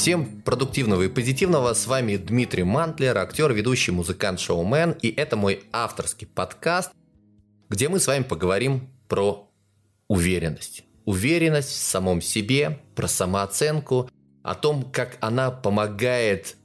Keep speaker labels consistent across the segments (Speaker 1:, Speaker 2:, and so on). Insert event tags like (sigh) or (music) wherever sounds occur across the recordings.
Speaker 1: Всем продуктивного и позитивного. С вами Дмитрий Мантлер, актер, ведущий, музыкант, шоумен. И это мой авторский подкаст, где мы с вами поговорим про уверенность. Уверенность в самом себе, про самооценку, о том, как она помогает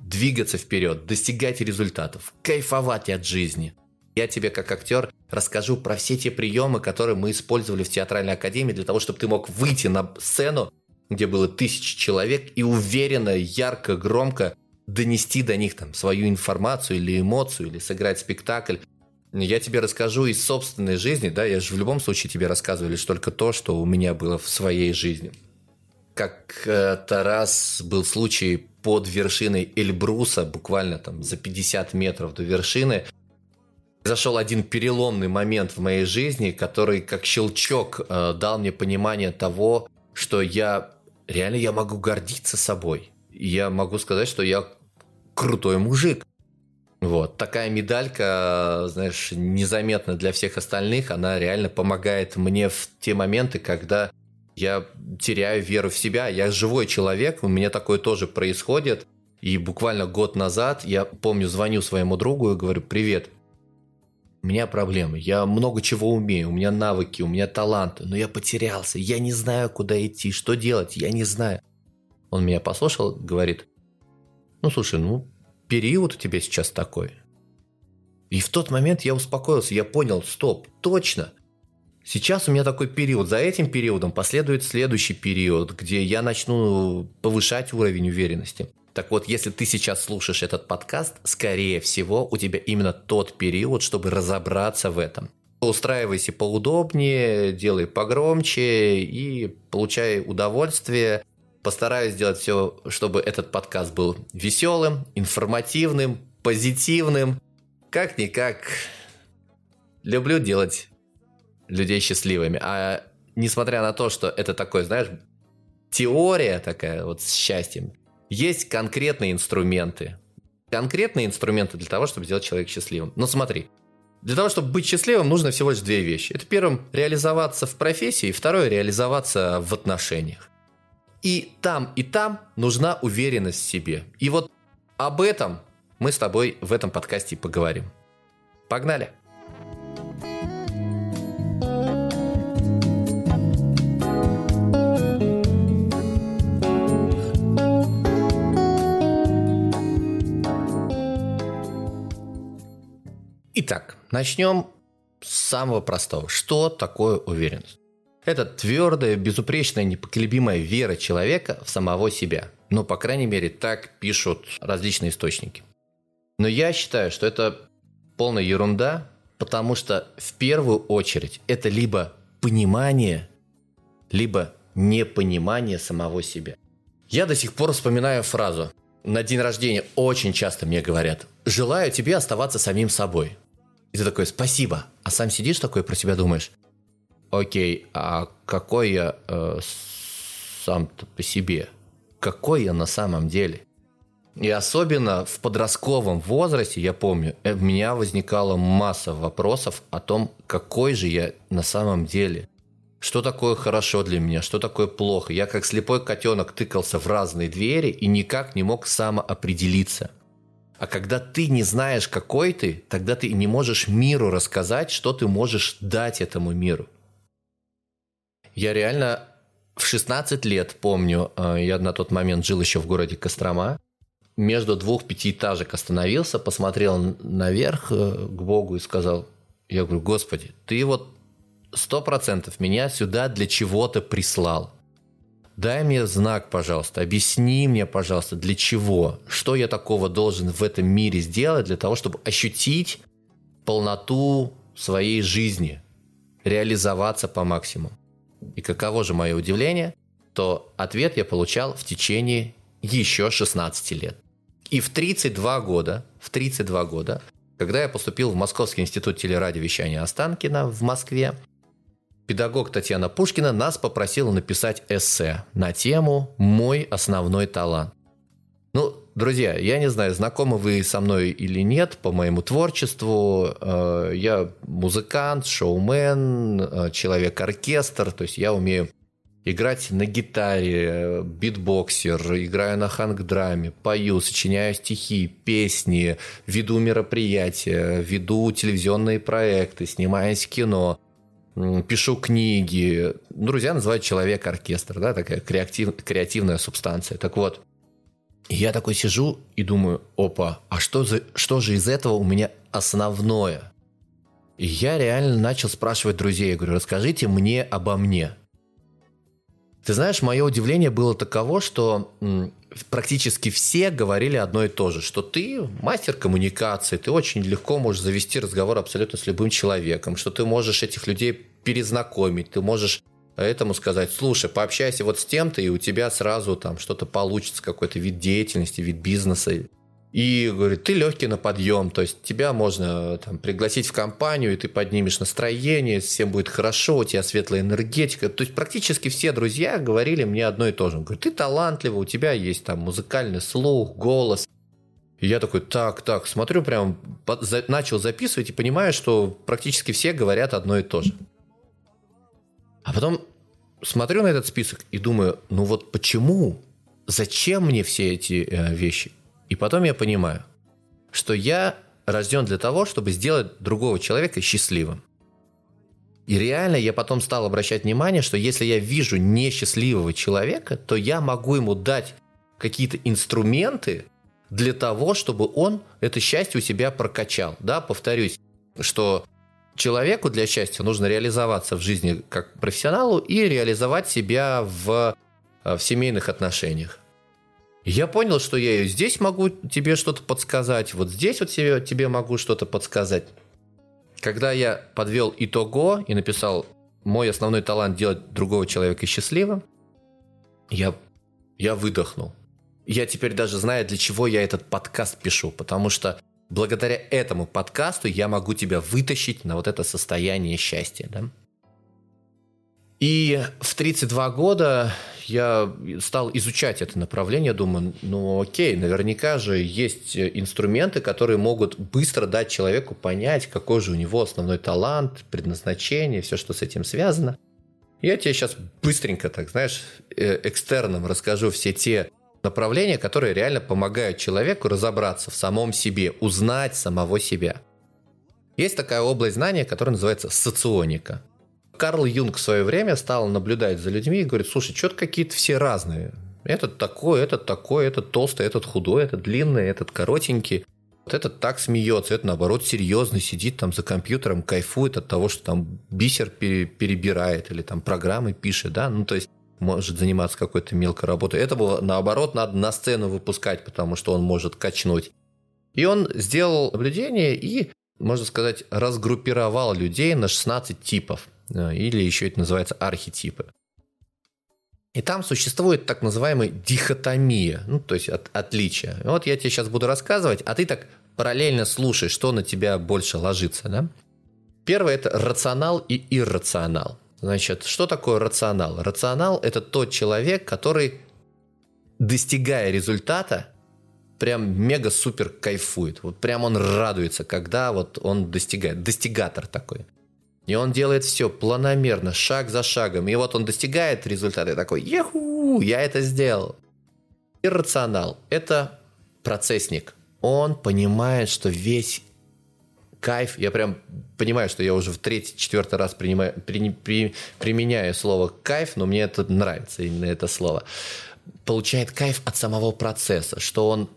Speaker 1: двигаться вперед, достигать результатов, кайфовать от жизни. Я тебе, как актер, расскажу про все те приемы, которые мы использовали в театральной академии для того, чтобы ты мог выйти на сцену, где было тысячи человек, и уверенно, ярко, громко донести до них там свою информацию или эмоцию, или сыграть спектакль. Я тебе расскажу из собственной жизни, да, я же в любом случае тебе рассказываю лишь только то, что у меня было в своей жизни. Как-то раз был случай под вершиной Эльбруса, буквально там за 50 метров до вершины, Зашел один переломный момент в моей жизни, который как щелчок э, дал мне понимание того, что я реально я могу гордиться собой. Я могу сказать, что я крутой мужик. Вот. Такая медалька, знаешь, незаметна для всех остальных, она реально помогает мне в те моменты, когда я теряю веру в себя. Я живой человек, у меня такое тоже происходит. И буквально год назад я помню, звоню своему другу и говорю, привет, у меня проблемы, я много чего умею, у меня навыки, у меня таланты, но я потерялся, я не знаю, куда идти, что делать, я не знаю. Он меня послушал, говорит, ну слушай, ну период у тебя сейчас такой. И в тот момент я успокоился, я понял, стоп, точно, Сейчас у меня такой период. За этим периодом последует следующий период, где я начну повышать уровень уверенности. Так вот, если ты сейчас слушаешь этот подкаст, скорее всего, у тебя именно тот период, чтобы разобраться в этом. Устраивайся поудобнее, делай погромче и получай удовольствие. Постараюсь сделать все, чтобы этот подкаст был веселым, информативным, позитивным. Как-никак, люблю делать людей счастливыми. А несмотря на то, что это такой, знаешь, теория такая вот с счастьем, есть конкретные инструменты. Конкретные инструменты для того, чтобы сделать человека счастливым. Но смотри, для того, чтобы быть счастливым, нужно всего лишь две вещи. Это первым реализоваться в профессии, и второе реализоваться в отношениях. И там, и там нужна уверенность в себе. И вот об этом мы с тобой в этом подкасте поговорим. Погнали! Итак, начнем с самого простого. Что такое уверенность? Это твердая, безупречная, непоколебимая вера человека в самого себя. Ну, по крайней мере, так пишут различные источники. Но я считаю, что это полная ерунда, потому что в первую очередь это либо понимание, либо непонимание самого себя. Я до сих пор вспоминаю фразу. На день рождения очень часто мне говорят «Желаю тебе оставаться самим собой». И ты такой, спасибо. А сам сидишь такой про себя думаешь, окей, а какой я э, сам-то по себе? Какой я на самом деле? И особенно в подростковом возрасте, я помню, э, у меня возникала масса вопросов о том, какой же я на самом деле. Что такое хорошо для меня, что такое плохо. Я как слепой котенок тыкался в разные двери и никак не мог самоопределиться – а когда ты не знаешь, какой ты, тогда ты не можешь миру рассказать, что ты можешь дать этому миру. Я реально в 16 лет помню, э, я на тот момент жил еще в городе Кострома, между двух пятиэтажек остановился, посмотрел наверх э, к Богу и сказал, я говорю, Господи, ты вот сто процентов меня сюда для чего-то прислал. Дай мне знак, пожалуйста, объясни мне, пожалуйста, для чего, что я такого должен в этом мире сделать для того, чтобы ощутить полноту своей жизни, реализоваться по максимуму. И каково же мое удивление, то ответ я получал в течение еще 16 лет. И в 32 года, в 32 года, когда я поступил в Московский институт телерадиовещания Останкина в Москве, педагог Татьяна Пушкина нас попросила написать эссе на тему «Мой основной талант». Ну, друзья, я не знаю, знакомы вы со мной или нет по моему творчеству. Э, я музыкант, шоумен, э, человек-оркестр, то есть я умею играть на гитаре, битбоксер, играю на хангдраме, пою, сочиняю стихи, песни, веду мероприятия, веду телевизионные проекты, снимаюсь в кино, пишу книги. Друзья называют человек-оркестр, да, такая креатив, креативная субстанция. Так вот, я такой сижу и думаю, опа, а что, за, что же из этого у меня основное? И я реально начал спрашивать друзей, я говорю, расскажите мне обо мне – ты знаешь, мое удивление было таково, что практически все говорили одно и то же, что ты мастер коммуникации, ты очень легко можешь завести разговор абсолютно с любым человеком, что ты можешь этих людей перезнакомить, ты можешь этому сказать, слушай, пообщайся вот с тем-то, и у тебя сразу там что-то получится, какой-то вид деятельности, вид бизнеса. И говорит, ты легкий на подъем, то есть тебя можно там, пригласить в компанию, и ты поднимешь настроение, всем будет хорошо, у тебя светлая энергетика. То есть практически все друзья говорили мне одно и то же. Говорят, ты талантливый, у тебя есть там музыкальный слух, голос. И я такой, так, так, смотрю, прям начал записывать и понимаю, что практически все говорят одно и то же. А потом смотрю на этот список и думаю, ну вот почему, зачем мне все эти э, вещи? И потом я понимаю, что я рожден для того, чтобы сделать другого человека счастливым. И реально я потом стал обращать внимание, что если я вижу несчастливого человека, то я могу ему дать какие-то инструменты для того, чтобы он это счастье у себя прокачал. Да, повторюсь, что человеку для счастья нужно реализоваться в жизни как профессионалу и реализовать себя в, в семейных отношениях. Я понял, что я здесь могу тебе что-то подсказать, вот здесь вот тебе, тебе могу что-то подсказать. Когда я подвел итого и написал «Мой основной талант делать другого человека счастливым», я, я выдохнул. Я теперь даже знаю, для чего я этот подкаст пишу, потому что благодаря этому подкасту я могу тебя вытащить на вот это состояние счастья. Да? И в 32 года я стал изучать это направление, думаю, ну окей, наверняка же есть инструменты, которые могут быстро дать человеку понять, какой же у него основной талант, предназначение, все, что с этим связано. Я тебе сейчас быстренько, так знаешь, э, экстерном расскажу все те направления, которые реально помогают человеку разобраться в самом себе, узнать самого себя. Есть такая область знания, которая называется соционика. Карл Юнг в свое время стал наблюдать за людьми и говорит, слушай, что-то какие-то все разные. Этот такой, этот такой, этот толстый, этот худой, этот длинный, этот коротенький. Вот этот так смеется, это наоборот серьезно сидит там за компьютером, кайфует от того, что там бисер перебирает или там программы пишет, да, ну то есть может заниматься какой-то мелкой работой. Это было наоборот надо на сцену выпускать, потому что он может качнуть. И он сделал наблюдение и, можно сказать, разгруппировал людей на 16 типов. Э, или еще это называется архетипы. И там существует так называемая дихотомия, ну, то есть от, отличие. Вот я тебе сейчас буду рассказывать, а ты так параллельно слушай, что на тебя больше ложится. Да? Первое – это рационал и иррационал. Значит, что такое рационал? Рационал – это тот человек, который, достигая результата, прям мега-супер кайфует. Вот прям он радуется, когда вот он достигает. Достигатор такой. И он делает все планомерно, шаг за шагом. И вот он достигает результата и такой, еху, я это сделал. Иррационал – это процессник. Он понимает, что весь кайф, я прям понимаю, что я уже в третий, четвертый раз принимаю, при, при, применяю слово кайф, но мне это нравится, именно это слово. Получает кайф от самого процесса, что он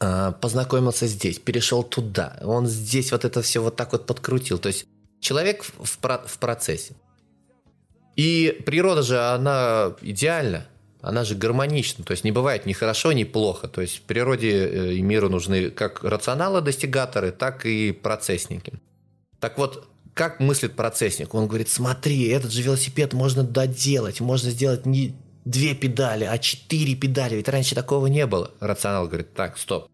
Speaker 1: э, познакомился здесь, перешел туда, он здесь вот это все вот так вот подкрутил. То есть человек в, про- в процессе. И природа же, она идеальна, она же гармонична, то есть не бывает ни хорошо, ни плохо. То есть природе э, и миру нужны как рационалы-достигаторы, так и процессники. Так вот, как мыслит процессник? Он говорит, смотри, этот же велосипед можно доделать, можно сделать не две педали, а четыре педали, ведь раньше такого не было. Рационал говорит, так, стоп.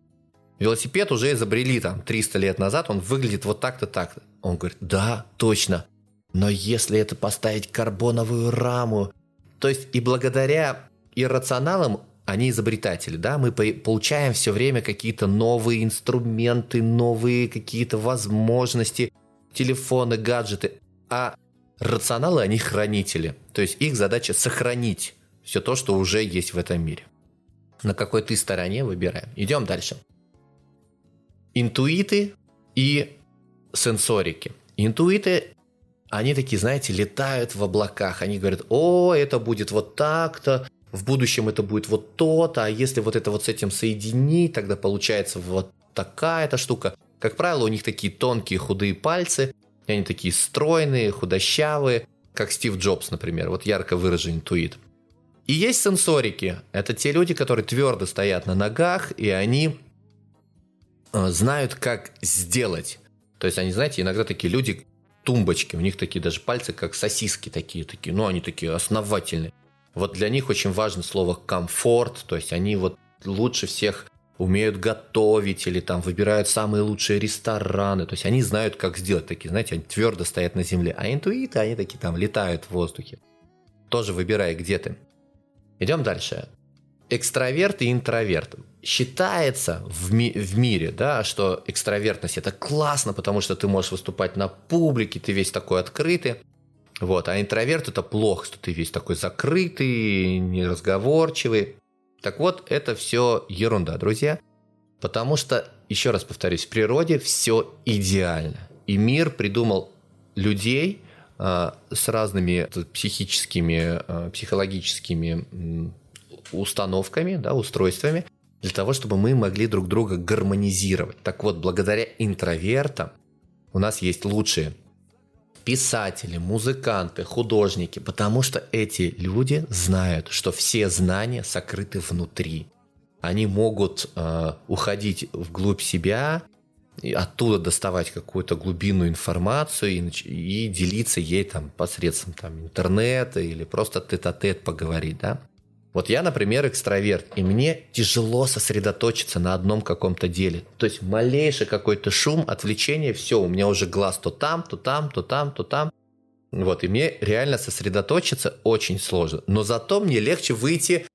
Speaker 1: Велосипед уже изобрели там 300 лет назад, он выглядит вот так-то, так-то. Он говорит, да, точно. Но если это поставить карбоновую раму, то есть и благодаря иррационалам они изобретатели, да, мы получаем все время какие-то новые инструменты, новые какие-то возможности, телефоны, гаджеты. А рационалы, они хранители. То есть их задача сохранить все то, что уже есть в этом мире. На какой ты стороне выбираем. Идем дальше. Интуиты и сенсорики. Интуиты, они такие, знаете, летают в облаках. Они говорят, о, это будет вот так-то, в будущем это будет вот то-то, а если вот это вот с этим соединить, тогда получается вот такая-то штука. Как правило, у них такие тонкие худые пальцы, и они такие стройные, худощавые, как Стив Джобс, например. Вот ярко выраженный интуит. И есть сенсорики. Это те люди, которые твердо стоят на ногах, и они знают, как сделать. То есть они, знаете, иногда такие люди, тумбочки, у них такие даже пальцы, как сосиски такие, такие, ну, они такие основательные. Вот для них очень важно слово комфорт, то есть они вот лучше всех умеют готовить или там выбирают самые лучшие рестораны. То есть они знают, как сделать такие, знаете, они твердо стоят на земле. А интуиты, они такие там летают в воздухе. Тоже выбирай, где ты. Идем дальше. Экстраверт и интроверт. Считается в, ми- в мире, да, что экстравертность это классно, потому что ты можешь выступать на публике, ты весь такой открытый. Вот. А интроверт это плохо, что ты весь такой закрытый, неразговорчивый. Так вот, это все ерунда, друзья. Потому что, еще раз повторюсь, в природе все идеально. И мир придумал людей э, с разными психическими, э, психологическими установками, да, устройствами, для того, чтобы мы могли друг друга гармонизировать. Так вот, благодаря интровертам у нас есть лучшие писатели, музыканты, художники, потому что эти люди знают, что все знания сокрыты внутри. Они могут э, уходить вглубь себя, и оттуда доставать какую-то глубинную информацию и, и делиться ей там посредством там, интернета или просто тет-а-тет поговорить, да. Вот я, например, экстраверт, и мне тяжело сосредоточиться на одном каком-то деле. То есть малейший какой-то шум, отвлечение, все, у меня уже глаз то там, то там, то там, то там. Вот, и мне реально сосредоточиться очень сложно. Но зато мне легче выйти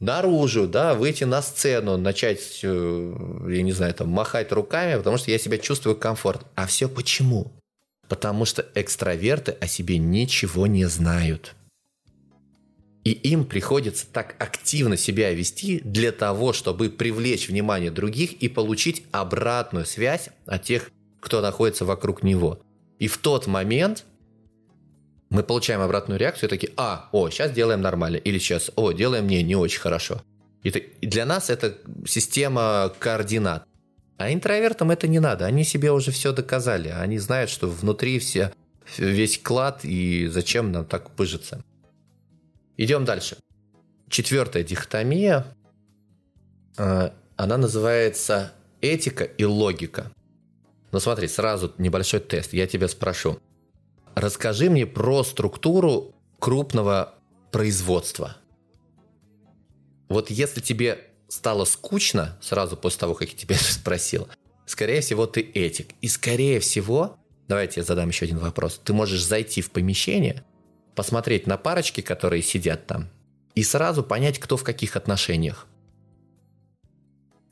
Speaker 1: наружу, да, выйти на сцену, начать, э, я не знаю, там, махать руками, потому что я себя чувствую комфортно. А все почему? Потому что экстраверты о себе ничего не знают. И им приходится так активно себя вести для того, чтобы привлечь внимание других и получить обратную связь от тех, кто находится вокруг него. И в тот момент мы получаем обратную реакцию такие, а, о, сейчас делаем нормально, или сейчас, о, делаем не, не очень хорошо. И для нас это система координат. А интровертам это не надо, они себе уже все доказали, они знают, что внутри все, весь клад, и зачем нам так пыжиться. Идем дальше. Четвертая дихотомия, э, она называется этика и логика. Ну смотри, сразу небольшой тест. Я тебя спрошу. Расскажи мне про структуру крупного производства. Вот если тебе стало скучно сразу после того, как я тебя (laughs) спросил, скорее всего, ты этик. И скорее всего, давайте я задам еще один вопрос. Ты можешь зайти в помещение, посмотреть на парочки, которые сидят там, и сразу понять, кто в каких отношениях.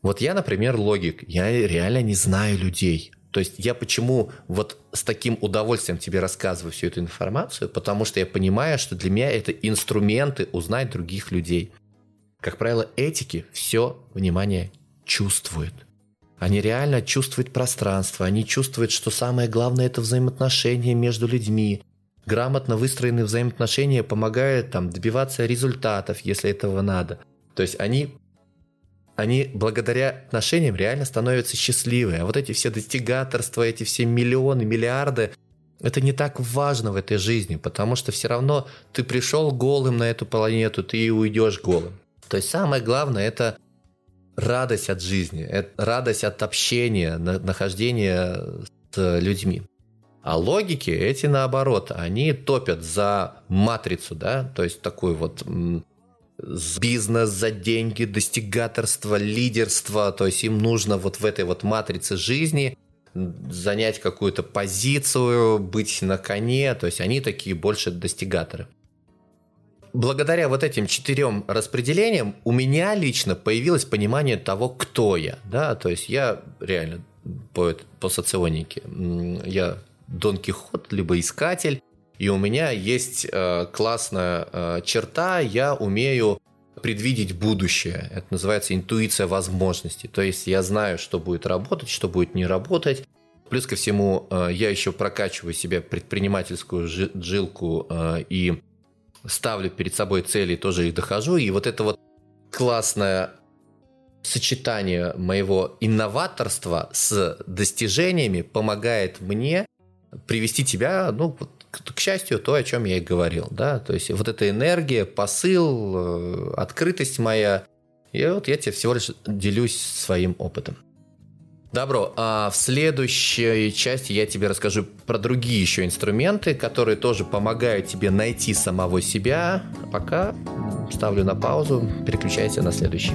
Speaker 1: Вот я, например, логик. Я реально не знаю людей. То есть я почему вот с таким удовольствием тебе рассказываю всю эту информацию, потому что я понимаю, что для меня это инструменты узнать других людей. Как правило, этики все внимание чувствуют. Они реально чувствуют пространство, они чувствуют, что самое главное это взаимоотношения между людьми, грамотно выстроенные взаимоотношения помогают там добиваться результатов, если этого надо. То есть они они благодаря отношениям реально становятся счастливые. А вот эти все достигаторства, эти все миллионы, миллиарды, это не так важно в этой жизни, потому что все равно ты пришел голым на эту планету, ты и уйдешь голым. То есть самое главное это радость от жизни, это радость от общения, нахождения с людьми. А логики эти наоборот, они топят за матрицу, да, то есть такую вот бизнес за деньги, достигаторство, лидерство, то есть им нужно вот в этой вот матрице жизни занять какую-то позицию, быть на коне, то есть они такие больше достигаторы. Благодаря вот этим четырем распределениям у меня лично появилось понимание того, кто я, да, то есть я реально по, по соционике, я Дон Кихот, либо искатель. И у меня есть э, классная э, черта, я умею предвидеть будущее. Это называется интуиция возможностей. То есть я знаю, что будет работать, что будет не работать. Плюс ко всему, э, я еще прокачиваю себе предпринимательскую жилку э, и ставлю перед собой цели, тоже их дохожу. И вот это вот классное сочетание моего инноваторства с достижениями помогает мне привести тебя, ну, к, счастью, то, о чем я и говорил, да, то есть вот эта энергия, посыл, э, открытость моя, и вот я тебе всего лишь делюсь своим опытом. Добро. А в следующей части я тебе расскажу про другие еще инструменты, которые тоже помогают тебе найти самого себя. Пока ставлю на паузу, переключайся на следующий.